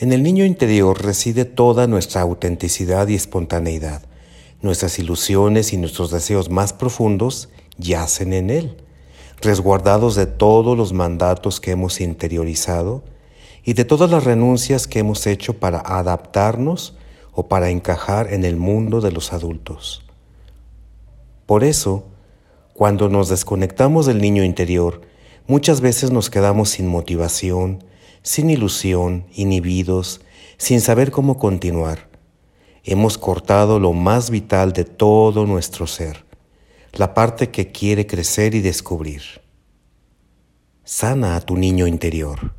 En el niño interior reside toda nuestra autenticidad y espontaneidad. Nuestras ilusiones y nuestros deseos más profundos yacen en él, resguardados de todos los mandatos que hemos interiorizado y de todas las renuncias que hemos hecho para adaptarnos o para encajar en el mundo de los adultos. Por eso, cuando nos desconectamos del niño interior, muchas veces nos quedamos sin motivación, sin ilusión, inhibidos, sin saber cómo continuar. Hemos cortado lo más vital de todo nuestro ser, la parte que quiere crecer y descubrir. Sana a tu niño interior.